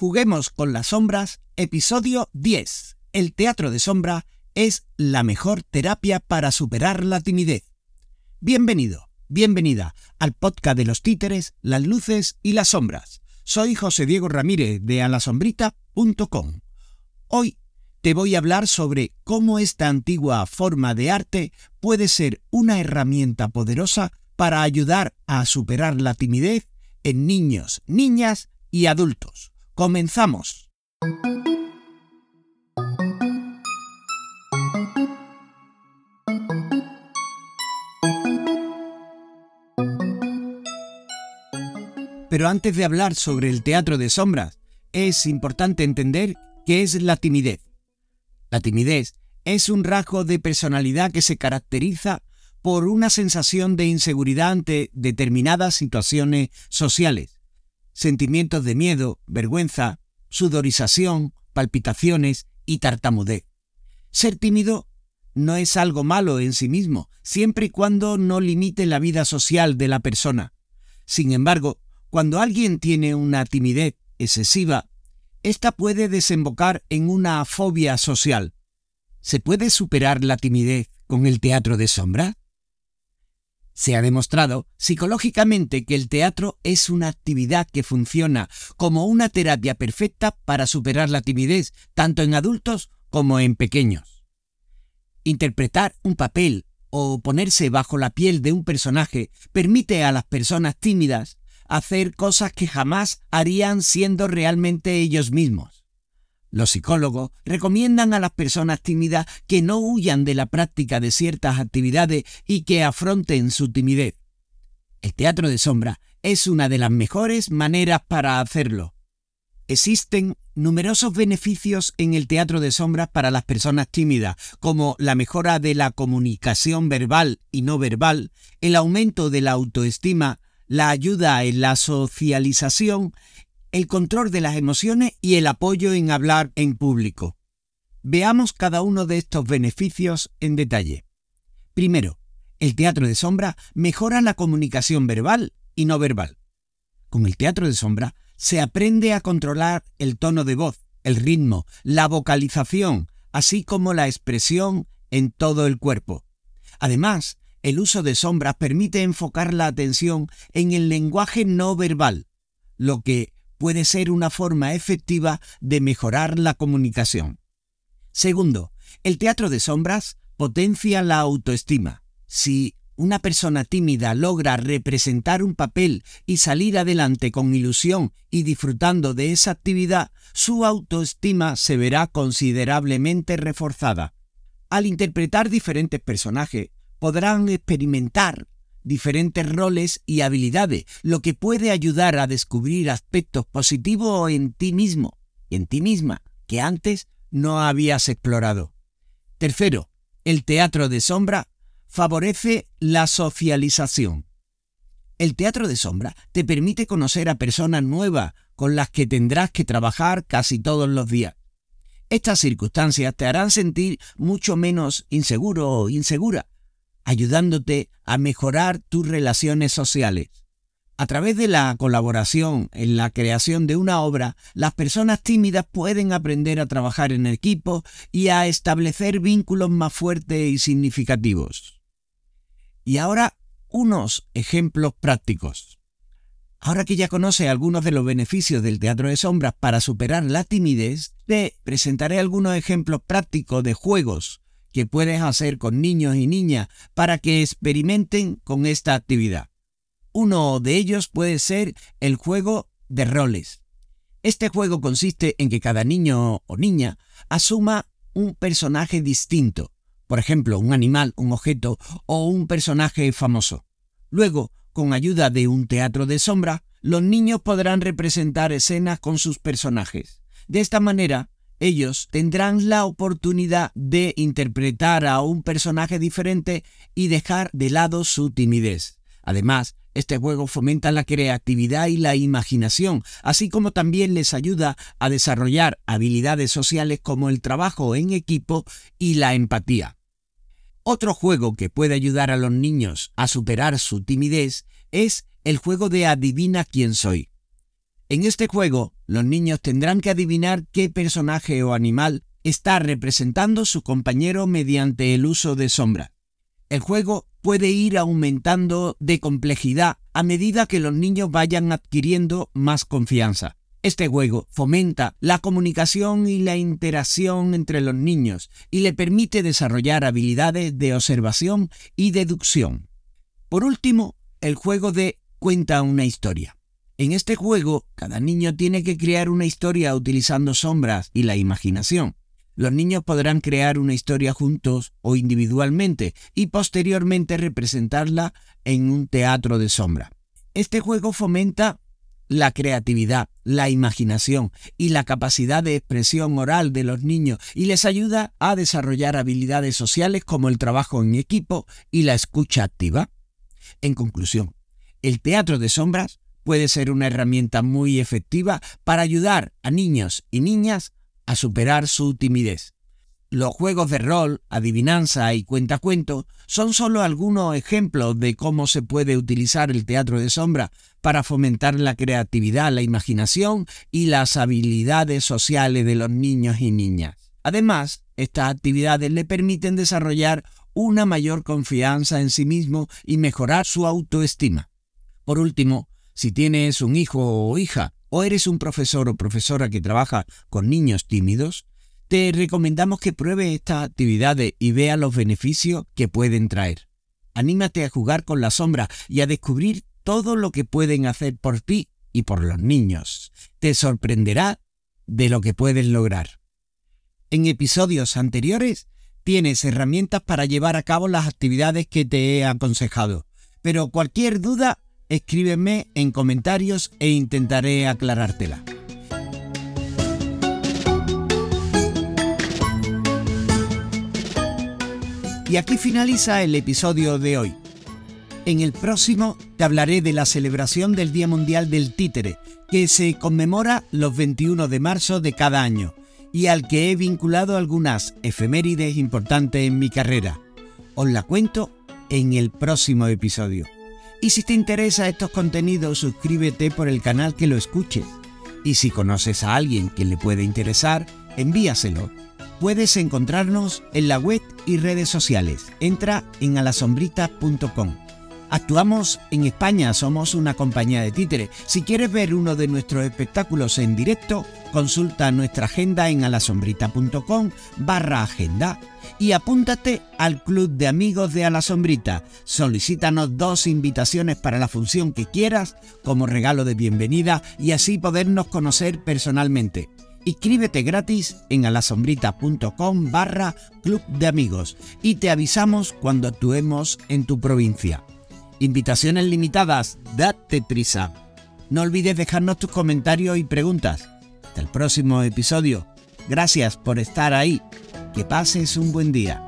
Juguemos con las sombras, episodio 10. El teatro de sombra es la mejor terapia para superar la timidez. Bienvenido, bienvenida al podcast de los títeres, las luces y las sombras. Soy José Diego Ramírez de alasombrita.com. Hoy te voy a hablar sobre cómo esta antigua forma de arte puede ser una herramienta poderosa para ayudar a superar la timidez en niños, niñas y adultos. Comenzamos. Pero antes de hablar sobre el teatro de sombras, es importante entender qué es la timidez. La timidez es un rasgo de personalidad que se caracteriza por una sensación de inseguridad ante determinadas situaciones sociales sentimientos de miedo, vergüenza, sudorización, palpitaciones y tartamudez. Ser tímido no es algo malo en sí mismo, siempre y cuando no limite la vida social de la persona. Sin embargo, cuando alguien tiene una timidez excesiva, esta puede desembocar en una fobia social. ¿Se puede superar la timidez con el teatro de sombra? Se ha demostrado psicológicamente que el teatro es una actividad que funciona como una terapia perfecta para superar la timidez, tanto en adultos como en pequeños. Interpretar un papel o ponerse bajo la piel de un personaje permite a las personas tímidas hacer cosas que jamás harían siendo realmente ellos mismos. Los psicólogos recomiendan a las personas tímidas que no huyan de la práctica de ciertas actividades y que afronten su timidez. El teatro de sombra es una de las mejores maneras para hacerlo. Existen numerosos beneficios en el teatro de sombras para las personas tímidas, como la mejora de la comunicación verbal y no verbal, el aumento de la autoestima, la ayuda en la socialización el control de las emociones y el apoyo en hablar en público. Veamos cada uno de estos beneficios en detalle. Primero, el teatro de sombra mejora la comunicación verbal y no verbal. Con el teatro de sombra se aprende a controlar el tono de voz, el ritmo, la vocalización, así como la expresión en todo el cuerpo. Además, el uso de sombras permite enfocar la atención en el lenguaje no verbal, lo que puede ser una forma efectiva de mejorar la comunicación. Segundo, el teatro de sombras potencia la autoestima. Si una persona tímida logra representar un papel y salir adelante con ilusión y disfrutando de esa actividad, su autoestima se verá considerablemente reforzada. Al interpretar diferentes personajes, podrán experimentar diferentes roles y habilidades, lo que puede ayudar a descubrir aspectos positivos en ti mismo y en ti misma que antes no habías explorado. Tercero, el teatro de sombra favorece la socialización. El teatro de sombra te permite conocer a personas nuevas con las que tendrás que trabajar casi todos los días. Estas circunstancias te harán sentir mucho menos inseguro o insegura, ayudándote a mejorar tus relaciones sociales. A través de la colaboración en la creación de una obra, las personas tímidas pueden aprender a trabajar en equipo y a establecer vínculos más fuertes y significativos. Y ahora, unos ejemplos prácticos. Ahora que ya conoce algunos de los beneficios del teatro de sombras para superar la timidez, te presentaré algunos ejemplos prácticos de juegos que puedes hacer con niños y niñas para que experimenten con esta actividad. Uno de ellos puede ser el juego de roles. Este juego consiste en que cada niño o niña asuma un personaje distinto, por ejemplo, un animal, un objeto o un personaje famoso. Luego, con ayuda de un teatro de sombra, los niños podrán representar escenas con sus personajes. De esta manera, ellos tendrán la oportunidad de interpretar a un personaje diferente y dejar de lado su timidez. Además, este juego fomenta la creatividad y la imaginación, así como también les ayuda a desarrollar habilidades sociales como el trabajo en equipo y la empatía. Otro juego que puede ayudar a los niños a superar su timidez es el juego de Adivina quién soy. En este juego, los niños tendrán que adivinar qué personaje o animal está representando su compañero mediante el uso de sombra. El juego puede ir aumentando de complejidad a medida que los niños vayan adquiriendo más confianza. Este juego fomenta la comunicación y la interacción entre los niños y le permite desarrollar habilidades de observación y deducción. Por último, el juego de cuenta una historia. En este juego, cada niño tiene que crear una historia utilizando sombras y la imaginación. Los niños podrán crear una historia juntos o individualmente y posteriormente representarla en un teatro de sombra. Este juego fomenta la creatividad, la imaginación y la capacidad de expresión oral de los niños y les ayuda a desarrollar habilidades sociales como el trabajo en equipo y la escucha activa. En conclusión, el teatro de sombras puede ser una herramienta muy efectiva para ayudar a niños y niñas a superar su timidez. Los juegos de rol, adivinanza y cuentacuento son solo algunos ejemplos de cómo se puede utilizar el teatro de sombra para fomentar la creatividad, la imaginación y las habilidades sociales de los niños y niñas. Además, estas actividades le permiten desarrollar una mayor confianza en sí mismo y mejorar su autoestima. Por último, si tienes un hijo o hija o eres un profesor o profesora que trabaja con niños tímidos, te recomendamos que pruebes estas actividades y veas los beneficios que pueden traer. Anímate a jugar con la sombra y a descubrir todo lo que pueden hacer por ti y por los niños. Te sorprenderá de lo que puedes lograr. En episodios anteriores tienes herramientas para llevar a cabo las actividades que te he aconsejado, pero cualquier duda escríbeme en comentarios e intentaré aclarártela. Y aquí finaliza el episodio de hoy. En el próximo te hablaré de la celebración del Día Mundial del Títere, que se conmemora los 21 de marzo de cada año, y al que he vinculado algunas efemérides importantes en mi carrera. Os la cuento en el próximo episodio. Y si te interesa estos contenidos, suscríbete por el canal que lo escuches. Y si conoces a alguien que le puede interesar, envíaselo. Puedes encontrarnos en la web y redes sociales. Entra en alasombrita.com. Actuamos en España, somos una compañía de títeres. Si quieres ver uno de nuestros espectáculos en directo, consulta nuestra agenda en alasombrita.com barra agenda y apúntate al Club de Amigos de A la Sombrita. Solicítanos dos invitaciones para la función que quieras como regalo de bienvenida y así podernos conocer personalmente. Inscríbete gratis en alasombrita.com barra Club de Amigos y te avisamos cuando actuemos en tu provincia. Invitaciones limitadas, date prisa. No olvides dejarnos tus comentarios y preguntas. Hasta el próximo episodio. Gracias por estar ahí. Que pases un buen día.